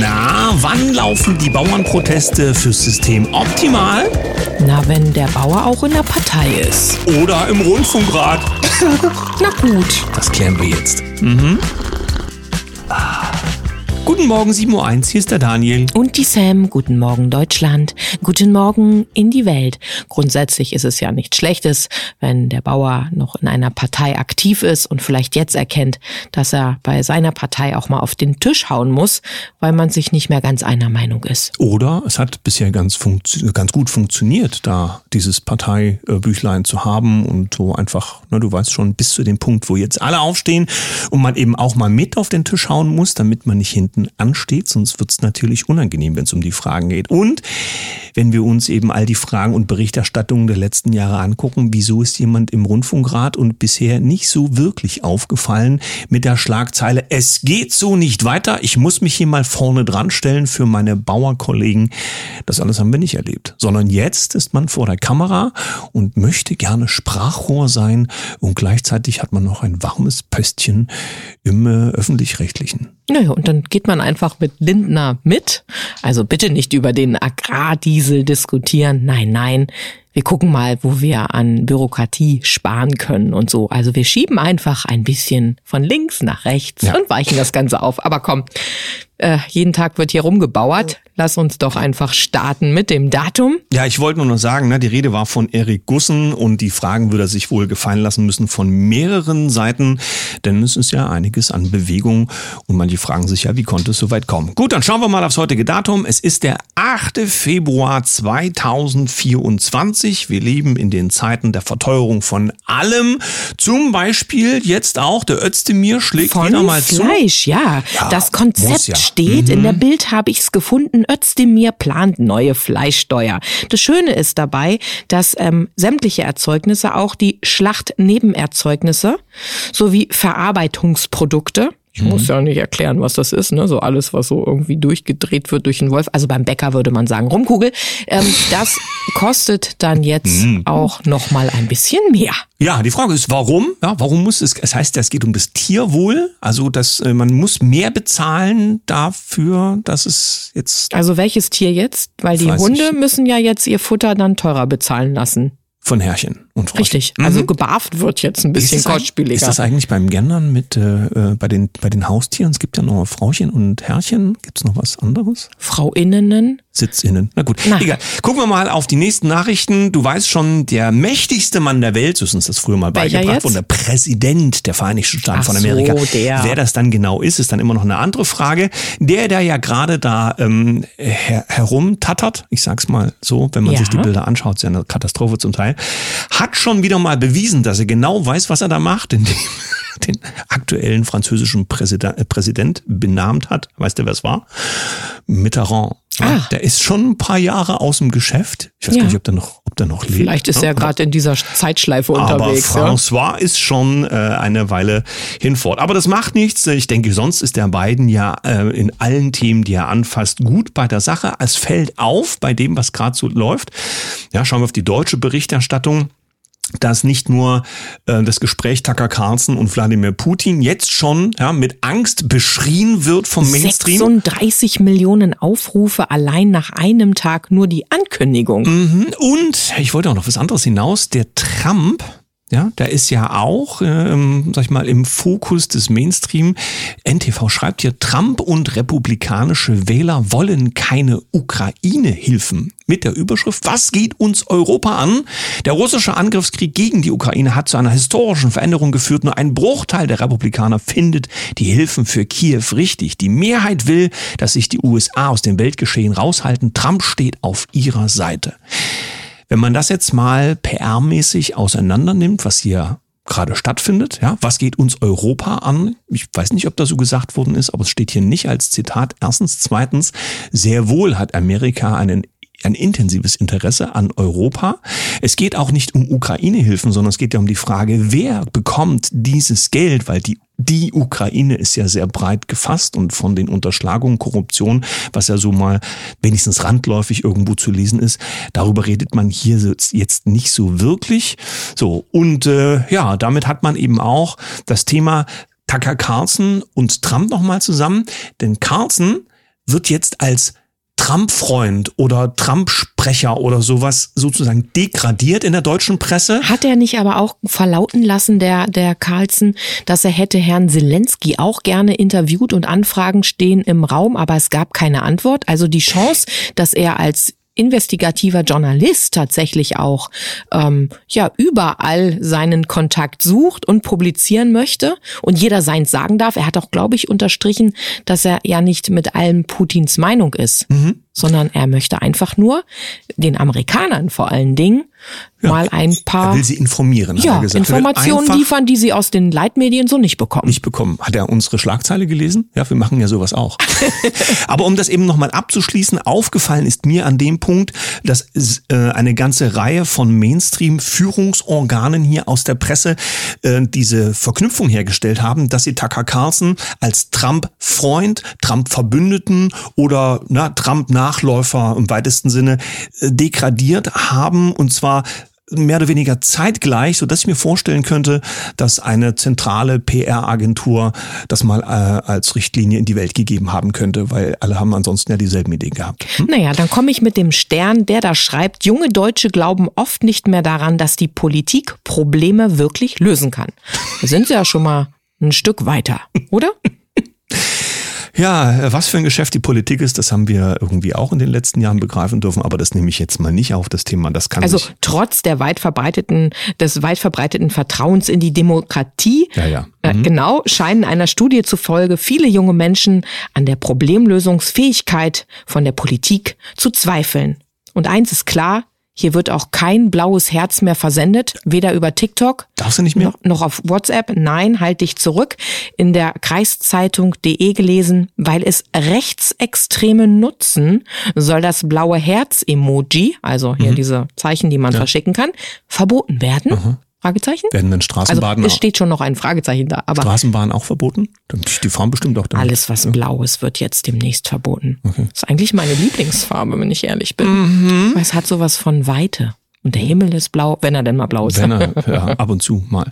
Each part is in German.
Na, wann laufen die Bauernproteste fürs System optimal? Na, wenn der Bauer auch in der Partei ist. Oder im Rundfunkrat? Na gut. Das klären wir jetzt. Mhm. Guten Morgen, 7.01 Uhr, hier ist der Daniel. Und die Sam, guten Morgen Deutschland, guten Morgen in die Welt. Grundsätzlich ist es ja nichts Schlechtes, wenn der Bauer noch in einer Partei aktiv ist und vielleicht jetzt erkennt, dass er bei seiner Partei auch mal auf den Tisch hauen muss, weil man sich nicht mehr ganz einer Meinung ist. Oder es hat bisher ganz, ganz gut funktioniert, da dieses Parteibüchlein zu haben und so einfach, ne, du weißt schon, bis zu dem Punkt, wo jetzt alle aufstehen und man eben auch mal mit auf den Tisch hauen muss, damit man nicht hinten ansteht, sonst wird es natürlich unangenehm, wenn es um die Fragen geht. Und wenn wir uns eben all die Fragen und Berichterstattungen der letzten Jahre angucken, wieso ist jemand im Rundfunkrat und bisher nicht so wirklich aufgefallen mit der Schlagzeile, es geht so nicht weiter, ich muss mich hier mal vorne dran stellen für meine Bauerkollegen. Das alles haben wir nicht erlebt, sondern jetzt ist man vor der Kamera und möchte gerne Sprachrohr sein und gleichzeitig hat man noch ein warmes Pöstchen im äh, öffentlich-rechtlichen. Naja, und dann geht man einfach mit Lindner mit. Also bitte nicht über den Agrardiesel diskutieren. Nein, nein. Wir gucken mal, wo wir an Bürokratie sparen können und so. Also wir schieben einfach ein bisschen von links nach rechts ja. und weichen das Ganze auf. Aber komm, äh, jeden Tag wird hier rumgebauert. Lass uns doch einfach starten mit dem Datum. Ja, ich wollte nur noch sagen, ne, die Rede war von Erik Gussen und die Fragen würde er sich wohl gefallen lassen müssen von mehreren Seiten, denn es ist ja einiges an Bewegung und manche fragen sich ja, wie konnte es so weit kommen. Gut, dann schauen wir mal aufs heutige Datum. Es ist der 8. Februar 2024. Wir leben in den Zeiten der Verteuerung von allem. Zum Beispiel jetzt auch der Özdemir schlägt von wieder mal Fleisch, zu. Fleisch, ja. ja. Das Konzept ja. steht. Mhm. In der mhm. Bild habe ich es gefunden. Özdemir plant neue Fleischsteuer. Das Schöne ist dabei, dass ähm, sämtliche Erzeugnisse, auch die Schlachtnebenerzeugnisse sowie Verarbeitungsprodukte, ich mhm. muss ja nicht erklären, was das ist, ne? So alles, was so irgendwie durchgedreht wird durch einen Wolf. Also beim Bäcker würde man sagen Rumkugel. Ähm, das kostet dann jetzt mhm. auch noch mal ein bisschen mehr. Ja, die Frage ist, warum? Ja, warum muss es? Es heißt, es geht um das Tierwohl. Also, dass äh, man muss mehr bezahlen dafür, dass es jetzt. Also welches Tier jetzt? Weil die Hunde müssen ja jetzt ihr Futter dann teurer bezahlen lassen von Herrchen und Frauchen. Richtig, also mhm. also gebarft wird jetzt ein bisschen kostspieliger. Ist das eigentlich beim Gendern mit äh, äh, bei den bei den Haustieren? Es gibt ja noch Frauchen und Herrchen. Gibt es noch was anderes? Frauinnen. SitzInnen. Na gut, Na. egal. Gucken wir mal auf die nächsten Nachrichten. Du weißt schon, der mächtigste Mann der Welt, so ist uns das früher mal Welcher beigebracht, und der Präsident der Vereinigten Staaten Ach von Amerika. So, der. Wer das dann genau ist, ist dann immer noch eine andere Frage. Der, der ja gerade da ähm, her herumtattert, ich sag's mal so, wenn man ja. sich die Bilder anschaut, ist ja eine Katastrophe zum Teil, hat schon wieder mal bewiesen, dass er genau weiß, was er da macht, indem den aktuellen französischen Präsident, äh, Präsident benannt hat. Weißt du, wer es war? Mitterrand. Ah. Der ist schon ein paar Jahre aus dem Geschäft. Ich weiß ja. gar nicht, ob der noch, ob der noch lebt. Vielleicht ist er gerade in dieser Zeitschleife unterwegs. Aber François ja. ist schon äh, eine Weile hinfort. Aber das macht nichts. Ich denke, sonst ist der beiden ja äh, in allen Themen, die er anfasst, gut bei der Sache. Es fällt auf bei dem, was gerade so läuft. Ja, schauen wir auf die deutsche Berichterstattung dass nicht nur äh, das Gespräch Tucker Carlson und Wladimir Putin jetzt schon ja, mit Angst beschrien wird vom Mainstream. 36 Millionen Aufrufe allein nach einem Tag nur die Ankündigung. Mhm. Und ich wollte auch noch was anderes hinaus. Der Trump ja, der ist ja auch, ähm, sag ich mal, im Fokus des Mainstream. NTV schreibt hier, Trump und republikanische Wähler wollen keine Ukraine-Hilfen. Mit der Überschrift, was geht uns Europa an? Der russische Angriffskrieg gegen die Ukraine hat zu einer historischen Veränderung geführt. Nur ein Bruchteil der Republikaner findet die Hilfen für Kiew richtig. Die Mehrheit will, dass sich die USA aus dem Weltgeschehen raushalten. Trump steht auf ihrer Seite. Wenn man das jetzt mal PR-mäßig auseinander nimmt, was hier gerade stattfindet, ja, was geht uns Europa an? Ich weiß nicht, ob das so gesagt worden ist, aber es steht hier nicht als Zitat. Erstens, zweitens, sehr wohl hat Amerika einen ein intensives Interesse an Europa. Es geht auch nicht um Ukraine-Hilfen, sondern es geht ja um die Frage, wer bekommt dieses Geld, weil die die Ukraine ist ja sehr breit gefasst und von den Unterschlagungen, Korruption, was ja so mal wenigstens randläufig irgendwo zu lesen ist, darüber redet man hier jetzt nicht so wirklich. So und äh, ja, damit hat man eben auch das Thema Tucker Carlson und Trump nochmal zusammen, denn Carlson wird jetzt als Trump-Freund oder Trump-Sprecher oder sowas sozusagen degradiert in der deutschen Presse. Hat er nicht aber auch verlauten lassen, der, der Carlson, dass er hätte Herrn Zelensky auch gerne interviewt und Anfragen stehen im Raum, aber es gab keine Antwort. Also die Chance, dass er als investigativer Journalist tatsächlich auch ähm, ja überall seinen Kontakt sucht und publizieren möchte und jeder seins sagen darf. Er hat auch, glaube ich, unterstrichen, dass er ja nicht mit allem Putins Meinung ist, mhm. Sondern er möchte einfach nur den Amerikanern vor allen Dingen ja, mal ein paar. Er will sie informieren. Ja, Informationen liefern, die sie aus den Leitmedien so nicht bekommen. Nicht bekommen. Hat er unsere Schlagzeile gelesen? Ja, wir machen ja sowas auch. Aber um das eben nochmal abzuschließen, aufgefallen ist mir an dem Punkt, dass äh, eine ganze Reihe von Mainstream-Führungsorganen hier aus der Presse äh, diese Verknüpfung hergestellt haben, dass sie Tucker Carlson als Trump-Freund, Trump-Verbündeten oder na, Trump-Nachläufer im weitesten Sinne äh, degradiert haben und zwar zwar mehr oder weniger zeitgleich, so dass ich mir vorstellen könnte, dass eine zentrale PR-Agentur das mal äh, als Richtlinie in die Welt gegeben haben könnte, weil alle haben ansonsten ja dieselben Ideen gehabt. Hm? Naja, dann komme ich mit dem Stern, der da schreibt, junge Deutsche glauben oft nicht mehr daran, dass die Politik Probleme wirklich lösen kann. Da sind sie ja schon mal ein Stück weiter, oder? Ja, was für ein Geschäft die Politik ist, das haben wir irgendwie auch in den letzten Jahren begreifen dürfen, aber das nehme ich jetzt mal nicht auf das Thema. Das kann also trotz der weit verbreiteten, des weit verbreiteten Vertrauens in die Demokratie, ja, ja. Äh, mhm. genau, scheinen einer Studie zufolge viele junge Menschen an der Problemlösungsfähigkeit von der Politik zu zweifeln. Und eins ist klar, hier wird auch kein blaues Herz mehr versendet, weder über TikTok Darfst du nicht mehr? Noch, auf WhatsApp. Nein, halt dich zurück. In der Kreiszeitung.de gelesen, weil es Rechtsextreme nutzen, soll das blaue Herz-Emoji, also hier mhm. diese Zeichen, die man ja. verschicken kann, verboten werden. Mhm. Fragezeichen? Werden dann Straßenbahnen also, es steht schon noch ein Fragezeichen da. Aber Straßenbahnen auch verboten? Die fahren bestimmt auch damit. Alles, was ja. blau ist, wird jetzt demnächst verboten. Okay. Das ist eigentlich meine Lieblingsfarbe, wenn ich ehrlich bin. Mhm. Weil es hat sowas von Weite. Und der Himmel ist blau, wenn er denn mal blau ist. Wenn er, ja, ab und zu mal.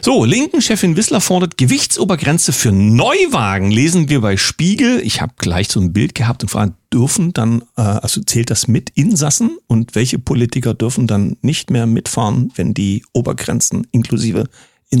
So, Linken-Chefin Wissler fordert Gewichtsobergrenze für Neuwagen. Lesen wir bei Spiegel. Ich habe gleich so ein Bild gehabt und frage, dürfen dann, äh, also zählt das mit Insassen? Und welche Politiker dürfen dann nicht mehr mitfahren, wenn die Obergrenzen inklusive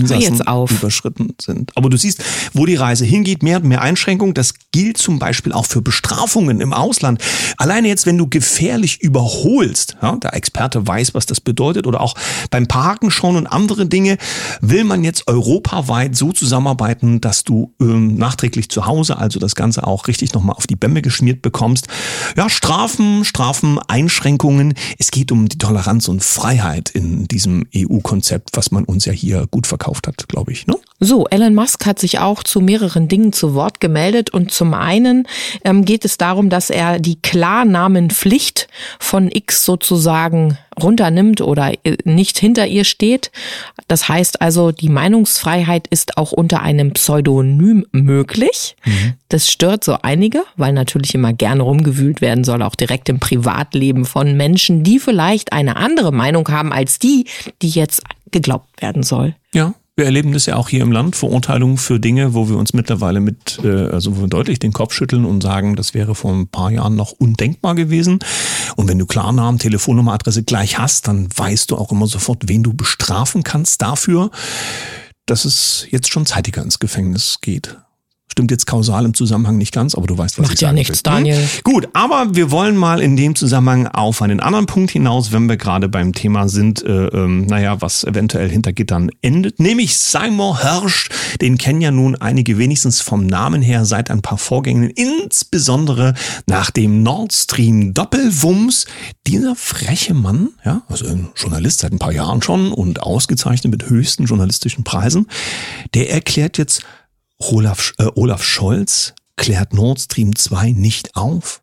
Insassen überschritten sind. Aber du siehst, wo die Reise hingeht, mehr und mehr Einschränkungen. Das gilt zum Beispiel auch für Bestrafungen im Ausland. Alleine jetzt, wenn du gefährlich überholst, ja, der Experte weiß, was das bedeutet, oder auch beim Parken schon und andere Dinge, will man jetzt europaweit so zusammenarbeiten, dass du ähm, nachträglich zu Hause, also das Ganze auch richtig nochmal auf die Bämme geschmiert bekommst. Ja, Strafen, Strafen, Einschränkungen. Es geht um die Toleranz und Freiheit in diesem EU-Konzept, was man uns ja hier gut verkauft gekauft hat, glaube ich. Ne? So, Elon Musk hat sich auch zu mehreren Dingen zu Wort gemeldet und zum einen ähm, geht es darum, dass er die Klarnamenpflicht von X sozusagen runternimmt oder äh, nicht hinter ihr steht. Das heißt also, die Meinungsfreiheit ist auch unter einem Pseudonym möglich. Mhm. Das stört so einige, weil natürlich immer gerne rumgewühlt werden soll, auch direkt im Privatleben von Menschen, die vielleicht eine andere Meinung haben als die, die jetzt geglaubt werden soll. Ja, wir erleben das ja auch hier im Land, Verurteilungen für Dinge, wo wir uns mittlerweile mit, äh, also wo wir deutlich den Kopf schütteln und sagen, das wäre vor ein paar Jahren noch undenkbar gewesen. Und wenn du Klarnamen, Telefonnummer, Adresse gleich hast, dann weißt du auch immer sofort, wen du bestrafen kannst dafür, dass es jetzt schon zeitiger ins Gefängnis geht. Stimmt jetzt kausal im Zusammenhang nicht ganz, aber du weißt, was Macht ich ja nichts, will. Daniel. Gut, aber wir wollen mal in dem Zusammenhang auf einen anderen Punkt hinaus, wenn wir gerade beim Thema sind, äh, ähm, naja, was eventuell hinter Gittern endet, nämlich Simon Hirsch. Den kennen ja nun einige wenigstens vom Namen her seit ein paar Vorgängen, insbesondere nach dem Nord Stream Doppelwumms. Dieser freche Mann, ja, also ein Journalist seit ein paar Jahren schon und ausgezeichnet mit höchsten journalistischen Preisen, der erklärt jetzt, Olaf, äh, Olaf Scholz klärt Nord Stream 2 nicht auf?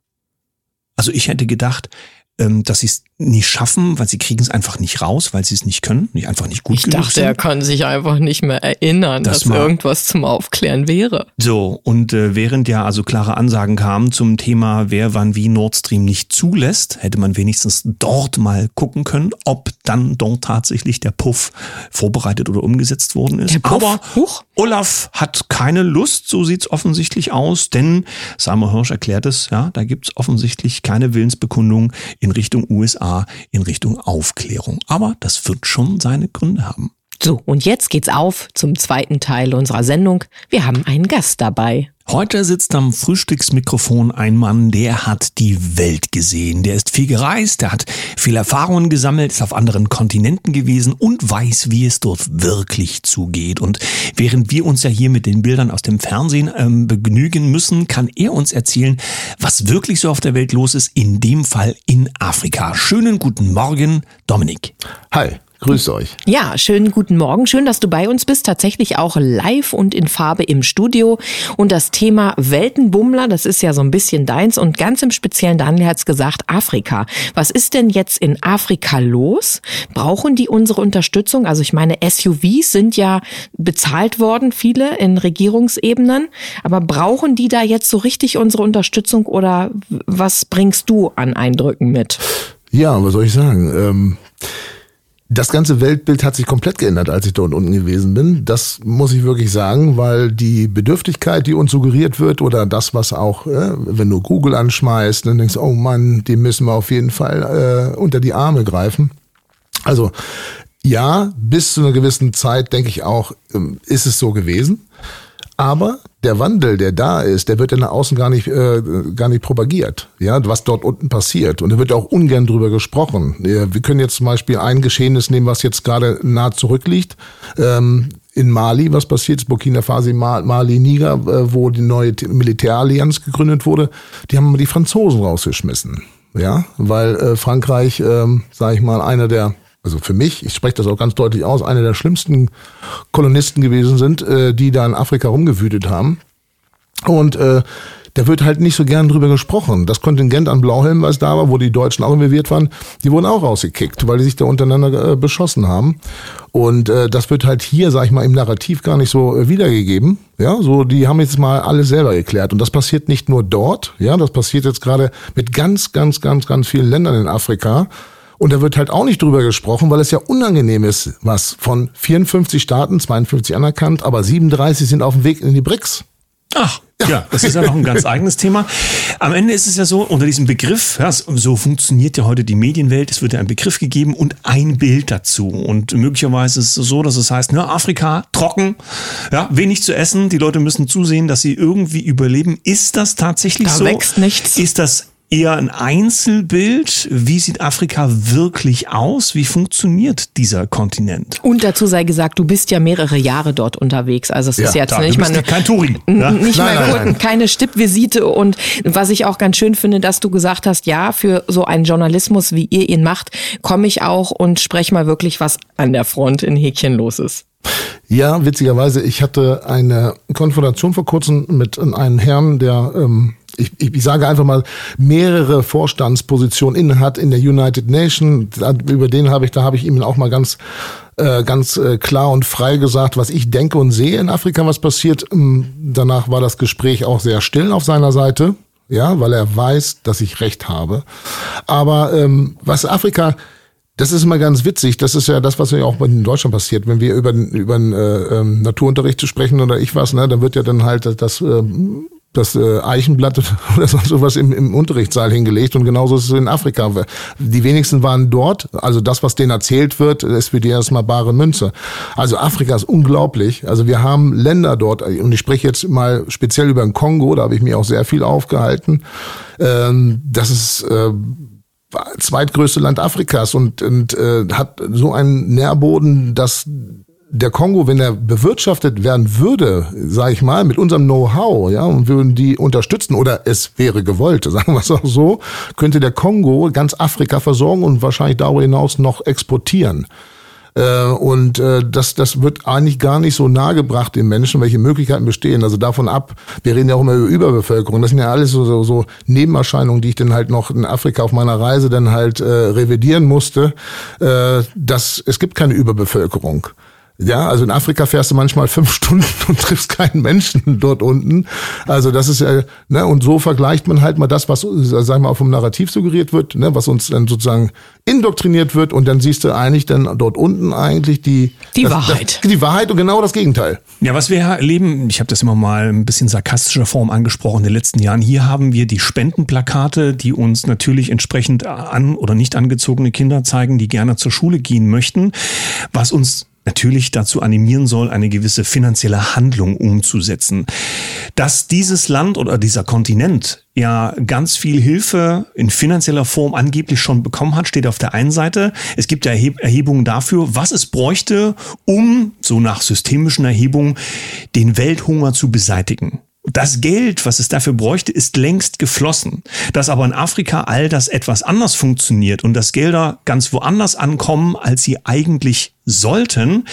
Also ich hätte gedacht, ähm, dass sie es nicht schaffen, weil sie kriegen es einfach nicht raus, weil sie es nicht können, nicht einfach nicht gut ich genug dachte, sind. er kann sich einfach nicht mehr erinnern, das dass irgendwas zum Aufklären wäre. So, und äh, während ja also klare Ansagen kamen zum Thema, wer wann wie Nord Stream nicht zulässt, hätte man wenigstens dort mal gucken können, ob dann dort tatsächlich der Puff vorbereitet oder umgesetzt worden ist. Aber Huch. Olaf hat keine Lust, so sieht's offensichtlich aus, denn Samuel Hirsch erklärt es, ja, da gibt's offensichtlich keine Willensbekundung in Richtung USA, in Richtung Aufklärung. Aber das wird schon seine Gründe haben. So, und jetzt geht's auf zum zweiten Teil unserer Sendung. Wir haben einen Gast dabei. Heute sitzt am Frühstücksmikrofon ein Mann, der hat die Welt gesehen. Der ist viel gereist, der hat viel Erfahrungen gesammelt, ist auf anderen Kontinenten gewesen und weiß, wie es dort wirklich zugeht. Und während wir uns ja hier mit den Bildern aus dem Fernsehen ähm, begnügen müssen, kann er uns erzählen, was wirklich so auf der Welt los ist, in dem Fall in Afrika. Schönen guten Morgen, Dominik. Hi. Grüß euch. Ja, schönen guten Morgen. Schön, dass du bei uns bist. Tatsächlich auch live und in Farbe im Studio. Und das Thema Weltenbummler, das ist ja so ein bisschen deins. Und ganz im Speziellen, Daniel hat es gesagt, Afrika. Was ist denn jetzt in Afrika los? Brauchen die unsere Unterstützung? Also ich meine, SUVs sind ja bezahlt worden, viele in Regierungsebenen. Aber brauchen die da jetzt so richtig unsere Unterstützung oder was bringst du an Eindrücken mit? Ja, was soll ich sagen? Ähm das ganze Weltbild hat sich komplett geändert, als ich dort unten gewesen bin. Das muss ich wirklich sagen, weil die Bedürftigkeit, die uns suggeriert wird, oder das, was auch, äh, wenn du Google anschmeißt, dann denkst du, oh Mann, die müssen wir auf jeden Fall äh, unter die Arme greifen. Also ja, bis zu einer gewissen Zeit, denke ich auch, ähm, ist es so gewesen. Aber der Wandel, der da ist, der wird ja nach außen gar nicht, äh, gar nicht propagiert, ja, was dort unten passiert. Und da wird auch ungern drüber gesprochen. Wir können jetzt zum Beispiel ein Geschehnis nehmen, was jetzt gerade nah zurückliegt. Ähm, in Mali, was passiert ist, Burkina Faso, Mali, Niger, äh, wo die neue Militärallianz gegründet wurde, die haben die Franzosen rausgeschmissen. Ja, weil äh, Frankreich, ähm, sage ich mal, einer der also für mich, ich spreche das auch ganz deutlich aus, einer der schlimmsten Kolonisten gewesen sind, äh, die da in Afrika rumgewütet haben. Und äh, da wird halt nicht so gern drüber gesprochen. Das Kontingent an Blauhelmen, was da war, wo die Deutschen auch involviert waren, die wurden auch rausgekickt, weil die sich da untereinander äh, beschossen haben. Und äh, das wird halt hier, sag ich mal, im Narrativ gar nicht so äh, wiedergegeben. Ja, so die haben jetzt mal alles selber geklärt. Und das passiert nicht nur dort, ja, das passiert jetzt gerade mit ganz, ganz, ganz, ganz vielen Ländern in Afrika. Und da wird halt auch nicht drüber gesprochen, weil es ja unangenehm ist, was von 54 Staaten, 52 anerkannt, aber 37 sind auf dem Weg in die BRICS. Ach, ja, das ist ja noch ein ganz eigenes Thema. Am Ende ist es ja so, unter diesem Begriff, ja, so funktioniert ja heute die Medienwelt, es wird ja ein Begriff gegeben und ein Bild dazu. Und möglicherweise ist es so, dass es heißt, ne, Afrika, trocken, ja, wenig zu essen, die Leute müssen zusehen, dass sie irgendwie überleben. Ist das tatsächlich da so? Da wächst nichts. Ist das eher ein Einzelbild. Wie sieht Afrika wirklich aus? Wie funktioniert dieser Kontinent? Und dazu sei gesagt, du bist ja mehrere Jahre dort unterwegs. Also es ja, ist jetzt da, nicht mal eine, kein Touring. Ja? Nicht nein, mal nein, nein. keine Stippvisite. Und was ich auch ganz schön finde, dass du gesagt hast, ja, für so einen Journalismus, wie ihr ihn macht, komme ich auch und spreche mal wirklich, was an der Front in Häkchen los ist. Ja, witzigerweise, ich hatte eine Konfrontation vor kurzem mit einem Herrn, der ähm, ich, ich sage einfach mal, mehrere Vorstandspositionen inne hat in der United Nations. Über den habe ich, da habe ich ihm auch mal ganz äh, ganz äh, klar und frei gesagt, was ich denke und sehe in Afrika, was passiert. Ähm, danach war das Gespräch auch sehr still auf seiner Seite, ja, weil er weiß, dass ich recht habe. Aber ähm, was Afrika das ist immer ganz witzig. Das ist ja das, was ja auch in Deutschland passiert. Wenn wir über, über äh, ähm, Naturunterricht sprechen oder ich was, ne, dann wird ja dann halt das, das äh, das äh, Eichenblatt oder sonst sowas im, im Unterrichtssaal hingelegt und genauso ist es in Afrika. Die wenigsten waren dort, also das, was denen erzählt wird, ist für die erstmal bare Münze. Also Afrika ist unglaublich. Also wir haben Länder dort, und ich spreche jetzt mal speziell über den Kongo, da habe ich mir auch sehr viel aufgehalten. Ähm, das ist äh, zweitgrößte Land Afrikas und, und äh, hat so einen Nährboden, dass der Kongo, wenn er bewirtschaftet werden würde, sage ich mal, mit unserem Know-how, ja, und würden die unterstützen oder es wäre gewollt, sagen wir es auch so, könnte der Kongo ganz Afrika versorgen und wahrscheinlich darüber hinaus noch exportieren. Äh, und äh, das, das wird eigentlich gar nicht so nahegebracht den Menschen, welche Möglichkeiten bestehen. Also davon ab, wir reden ja auch immer über Überbevölkerung. Das sind ja alles so, so, so Nebenerscheinungen, die ich dann halt noch in Afrika auf meiner Reise dann halt äh, revidieren musste. Äh, dass es gibt keine Überbevölkerung. Ja, also in Afrika fährst du manchmal fünf Stunden und triffst keinen Menschen dort unten. Also das ist ja, ne, und so vergleicht man halt mal das, was, sagen wir mal, vom Narrativ suggeriert wird, ne, was uns dann sozusagen indoktriniert wird und dann siehst du eigentlich dann dort unten eigentlich die die das, Wahrheit. Das, die Wahrheit und genau das Gegenteil. Ja, was wir erleben, ich habe das immer mal ein bisschen sarkastischer Form angesprochen in den letzten Jahren. Hier haben wir die Spendenplakate, die uns natürlich entsprechend an oder nicht angezogene Kinder zeigen, die gerne zur Schule gehen möchten, was uns natürlich dazu animieren soll, eine gewisse finanzielle Handlung umzusetzen. Dass dieses Land oder dieser Kontinent ja ganz viel Hilfe in finanzieller Form angeblich schon bekommen hat, steht auf der einen Seite. Es gibt ja Erhebungen dafür, was es bräuchte, um, so nach systemischen Erhebungen, den Welthunger zu beseitigen. Das Geld, was es dafür bräuchte, ist längst geflossen. Dass aber in Afrika all das etwas anders funktioniert und dass Gelder ganz woanders ankommen, als sie eigentlich sollten,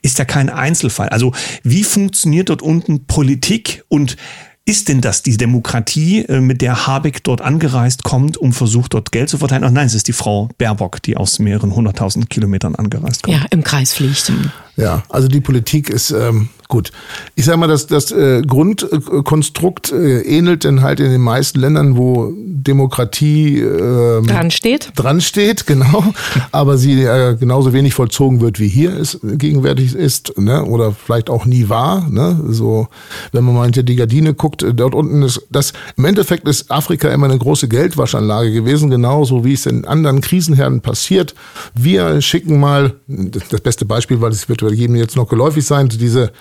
ist ja kein Einzelfall. Also wie funktioniert dort unten Politik und ist denn das die Demokratie, äh, mit der Habeck dort angereist kommt, um versucht, dort Geld zu verteilen? Ach nein, es ist die Frau Baerbock, die aus mehreren hunderttausend Kilometern angereist kommt. Ja, im Kreis fliegt. Ja, also die Politik ist ähm, gut. Ich sage mal, das, das äh, Grundkonstrukt äh, ähnelt dann halt in den meisten Ländern, wo Demokratie ähm, dran steht. Dran steht, genau. Aber sie äh, genauso wenig vollzogen wird, wie hier es gegenwärtig ist, ne? oder vielleicht auch nie war. Ne? So, wenn man mal hinter die Gardine guckt, äh, dort unten ist das. Im Endeffekt ist Afrika immer eine große Geldwaschanlage gewesen, genauso wie es in anderen Krisenherden passiert. Wir schicken mal das beste Beispiel, weil es wird jedem jetzt noch geläufig sein, diese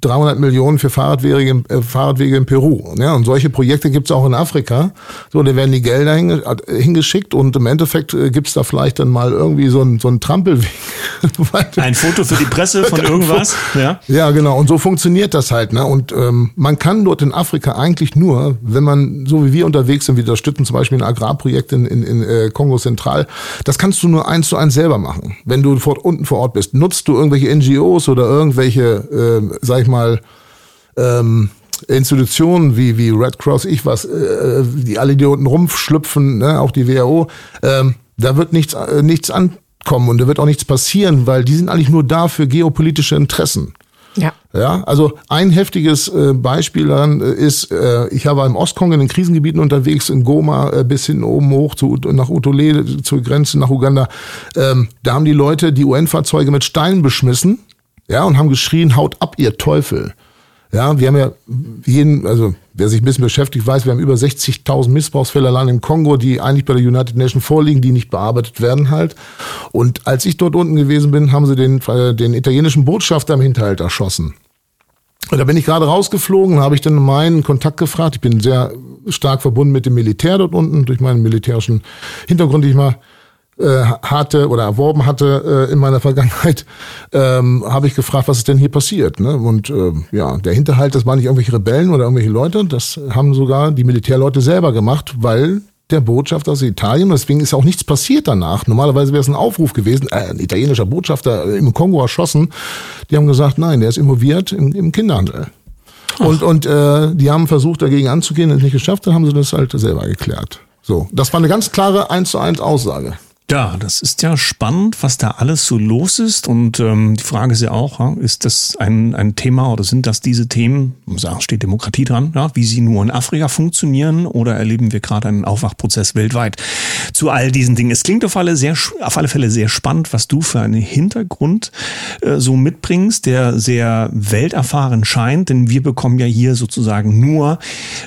300 Millionen für Fahrradwege, äh, Fahrradwege in Peru. Ja, und solche Projekte gibt's auch in Afrika. So, da werden die Gelder hingeschickt und im Endeffekt äh, gibt's da vielleicht dann mal irgendwie so ein, so ein Trampelweg. ein Foto für die Presse von irgendwas. Ja. ja, genau. Und so funktioniert das halt. Ne? Und ähm, man kann dort in Afrika eigentlich nur, wenn man so wie wir unterwegs sind, wir unterstützen zum Beispiel ein Agrarprojekt in, in, in äh, Kongo Zentral, das kannst du nur eins zu eins selber machen. Wenn du vor, unten vor Ort bist, nutzt du irgendwelche NGOs oder irgendwelche, äh, sag ich mal, ähm, Institutionen wie, wie Red Cross, ich was, äh, die alle die unten rumschlüpfen, ne, auch die WHO, ähm, da wird nichts, äh, nichts ankommen und da wird auch nichts passieren, weil die sind eigentlich nur da für geopolitische Interessen. Ja. Ja, also ein heftiges äh, Beispiel daran äh, ist, äh, ich war im Ostkongo in den Krisengebieten unterwegs, in Goma äh, bis hin oben hoch zu, nach Utole, zur Grenze nach Uganda. Ähm, da haben die Leute die UN-Fahrzeuge mit Steinen beschmissen ja, und haben geschrien, haut ab, ihr Teufel. Ja, wir haben ja jeden, also wer sich ein bisschen beschäftigt, weiß, wir haben über 60.000 Missbrauchsfälle allein im Kongo, die eigentlich bei der United Nations vorliegen, die nicht bearbeitet werden halt. Und als ich dort unten gewesen bin, haben sie den, äh, den italienischen Botschafter im Hinterhalt erschossen. Und da bin ich gerade rausgeflogen, habe ich dann meinen Kontakt gefragt. Ich bin sehr stark verbunden mit dem Militär dort unten, durch meinen militärischen Hintergrund, den ich mal äh, hatte oder erworben hatte äh, in meiner Vergangenheit, ähm, habe ich gefragt, was ist denn hier passiert. Ne? Und äh, ja, der Hinterhalt, das waren nicht irgendwelche Rebellen oder irgendwelche Leute, das haben sogar die Militärleute selber gemacht, weil der Botschafter aus Italien, deswegen ist auch nichts passiert danach. Normalerweise wäre es ein Aufruf gewesen, äh, ein italienischer Botschafter im Kongo erschossen. Die haben gesagt, nein, der ist involviert im, im Kinderhandel. Und, und äh, die haben versucht, dagegen anzugehen, es nicht geschafft, dann haben sie das halt selber geklärt. So, das war eine ganz klare 1 zu 1 Aussage. Ja, das ist ja spannend, was da alles so los ist. Und ähm, die Frage ist ja auch, ist das ein, ein Thema oder sind das diese Themen, sagen, steht Demokratie dran, ja, wie sie nur in Afrika funktionieren oder erleben wir gerade einen Aufwachprozess weltweit zu all diesen Dingen? Es klingt auf alle, sehr, auf alle Fälle sehr spannend, was du für einen Hintergrund äh, so mitbringst, der sehr welterfahren scheint, denn wir bekommen ja hier sozusagen nur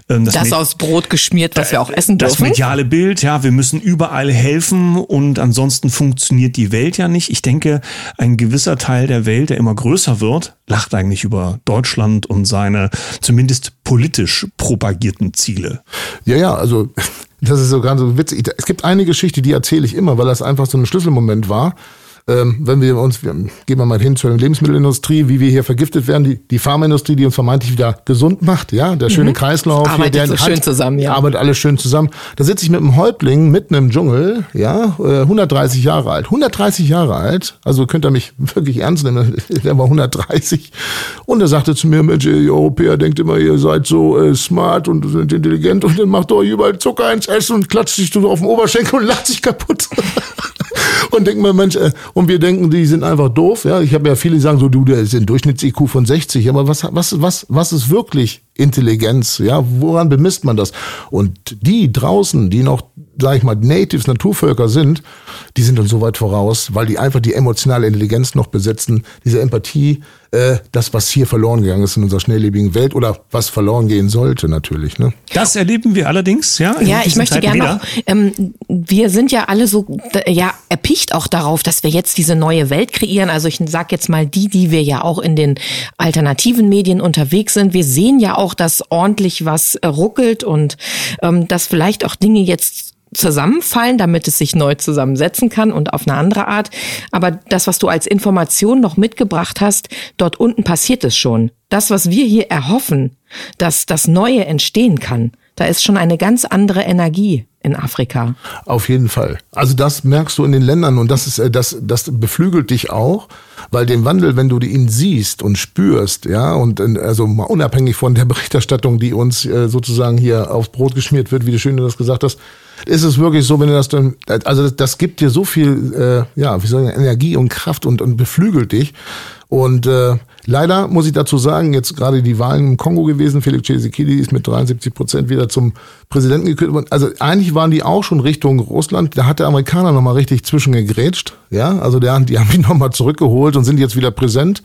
ähm, das, das aus Brot geschmiert, was wir auch essen dürfen. Das mediale Bild, ja, wir müssen überall helfen und und ansonsten funktioniert die Welt ja nicht. Ich denke, ein gewisser Teil der Welt, der immer größer wird, lacht eigentlich über Deutschland und seine zumindest politisch propagierten Ziele. Ja, ja, also das ist so ganz so witzig. Es gibt eine Geschichte, die erzähle ich immer, weil das einfach so ein Schlüsselmoment war. Ähm, wenn wir uns, wir, gehen wir mal hin zur Lebensmittelindustrie, wie wir hier vergiftet werden, die, die Pharmaindustrie, die uns vermeintlich wieder gesund macht, ja, der schöne mhm. Kreislauf. Arbeitet hier, der so schön zusammen, ja. Arbeitet alles schön zusammen. Da sitze ich mit einem Häuptling mitten im Dschungel, ja, 130 äh, Jahre alt. 130 Jahre alt, also könnt ihr mich wirklich ernst nehmen, der war 130. Und er sagte zu mir, Mensch, ihr Europäer denkt immer, ihr seid so äh, smart und sind intelligent und dann macht euch überall Zucker ins Essen und klatscht sich so auf den Oberschenkel und lacht sich kaputt. und denken wir, Mensch, äh, und wir denken, die sind einfach doof. Ja, ich habe ja viele, die sagen so, du, der ist ein Durchschnitts-IQ von 60. Aber was, was, was, was ist wirklich Intelligenz? Ja, woran bemisst man das? Und die draußen, die noch, sag ich mal, Natives, Naturvölker sind, die sind uns so weit voraus, weil die einfach die emotionale Intelligenz noch besitzen, diese Empathie, äh, das, was hier verloren gegangen ist in unserer schnelllebigen Welt oder was verloren gehen sollte natürlich. Ne? Das erleben wir allerdings, ja. Ja, ich möchte gerne noch, ähm, wir sind ja alle so ja erpicht auch darauf, dass wir jetzt diese neue Welt kreieren. Also ich sag jetzt mal die, die wir ja auch in den alternativen Medien unterwegs sind. Wir sehen ja auch, dass ordentlich was ruckelt und ähm, dass vielleicht auch Dinge jetzt zusammenfallen, damit es sich neu zusammensetzen kann und auf eine andere Art. Aber das, was du als Information noch mitgebracht hast, dort unten passiert es schon. Das, was wir hier erhoffen, dass das Neue entstehen kann, da ist schon eine ganz andere Energie in Afrika. Auf jeden Fall. Also das merkst du in den Ländern und das ist äh, das das beflügelt dich auch, weil den Wandel, wenn du ihn siehst und spürst, ja und äh, also mal unabhängig von der Berichterstattung, die uns äh, sozusagen hier aufs Brot geschmiert wird, wie du schön das gesagt hast, ist es wirklich so, wenn du das dann, also das, gibt dir so viel, äh, ja, wie soll ich sagen, Energie und Kraft und, und beflügelt dich. Und äh, leider muss ich dazu sagen, jetzt gerade die Wahlen im Kongo gewesen, Felix Tshisekedi ist mit 73 Prozent wieder zum Präsidenten gekürt worden. Also eigentlich waren die auch schon Richtung Russland. Da hat der Amerikaner nochmal richtig zwischengegrätscht. Ja, also der, die haben ihn nochmal zurückgeholt und sind jetzt wieder präsent.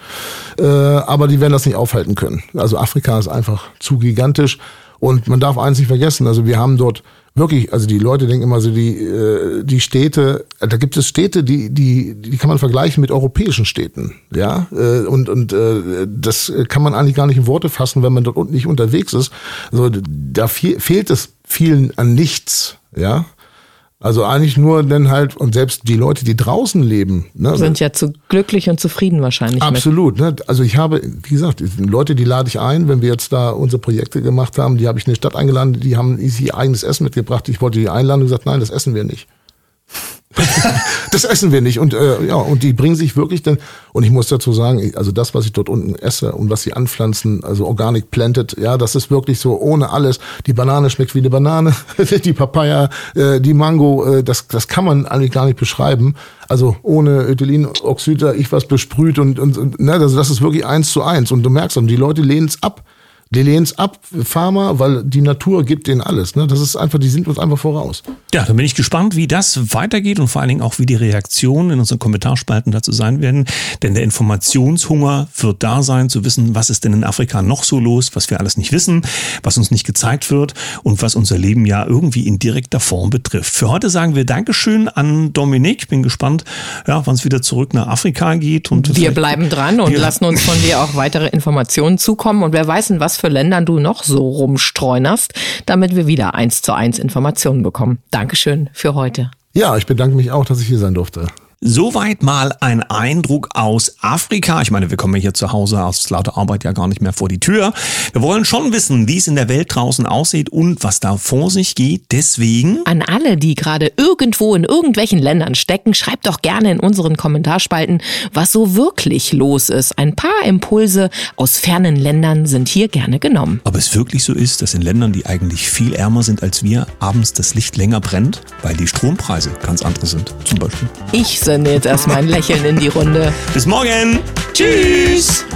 Äh, aber die werden das nicht aufhalten können. Also Afrika ist einfach zu gigantisch. Und man darf eins nicht vergessen, also wir haben dort wirklich, also die Leute denken immer so, die, äh, die Städte, da gibt es Städte, die, die, die kann man vergleichen mit europäischen Städten, ja, äh, und, und äh, das kann man eigentlich gar nicht in Worte fassen, wenn man dort unten nicht unterwegs ist. Also da fehlt es vielen an nichts, ja. Also eigentlich nur dann halt, und selbst die Leute, die draußen leben. Ne, Sind ja zu glücklich und zufrieden wahrscheinlich. Absolut. Ne? Also ich habe, wie gesagt, Leute, die lade ich ein, wenn wir jetzt da unsere Projekte gemacht haben, die habe ich in die Stadt eingeladen, die haben ihr eigenes Essen mitgebracht. Ich wollte die einladen und gesagt, nein, das essen wir nicht. das essen wir nicht. Und äh, ja, und die bringen sich wirklich dann, und ich muss dazu sagen, also das, was ich dort unten esse und was sie anpflanzen, also Organic Planted, ja, das ist wirklich so ohne alles. Die Banane schmeckt wie eine Banane, die Papaya, äh, die Mango, äh, das, das kann man eigentlich gar nicht beschreiben. Also ohne Ethylenoxid, ich was besprüht und, und, und ne, also das ist wirklich eins zu eins. Und du merkst, und die Leute lehnen es ab. Die lehnen es ab, Pharma, weil die Natur gibt denen alles. Ne? Das ist einfach, die sind uns einfach voraus. Ja, dann bin ich gespannt, wie das weitergeht und vor allen Dingen auch, wie die Reaktionen in unseren Kommentarspalten dazu sein werden. Denn der Informationshunger wird da sein, zu wissen, was ist denn in Afrika noch so los, was wir alles nicht wissen, was uns nicht gezeigt wird und was unser Leben ja irgendwie in direkter Form betrifft. Für heute sagen wir Dankeschön an Dominik. Bin gespannt, ja, wann es wieder zurück nach Afrika geht. Und wir bleiben dran und lassen uns von dir auch weitere Informationen zukommen. Und wer weiß, in für Ländern du noch so rumstreunerst, damit wir wieder eins zu eins Informationen bekommen. Dankeschön für heute. Ja, ich bedanke mich auch, dass ich hier sein durfte. Soweit mal ein Eindruck aus Afrika. Ich meine, wir kommen hier zu Hause aus lauter Arbeit ja gar nicht mehr vor die Tür. Wir wollen schon wissen, wie es in der Welt draußen aussieht und was da vor sich geht. Deswegen. An alle, die gerade irgendwo in irgendwelchen Ländern stecken, schreibt doch gerne in unseren Kommentarspalten, was so wirklich los ist. Ein paar Impulse aus fernen Ländern sind hier gerne genommen. Ob es wirklich so ist, dass in Ländern, die eigentlich viel ärmer sind als wir, abends das Licht länger brennt, weil die Strompreise ganz andere sind, zum Beispiel. Ich sende jetzt erstmal ein Lächeln in die Runde. Bis morgen. Tschüss.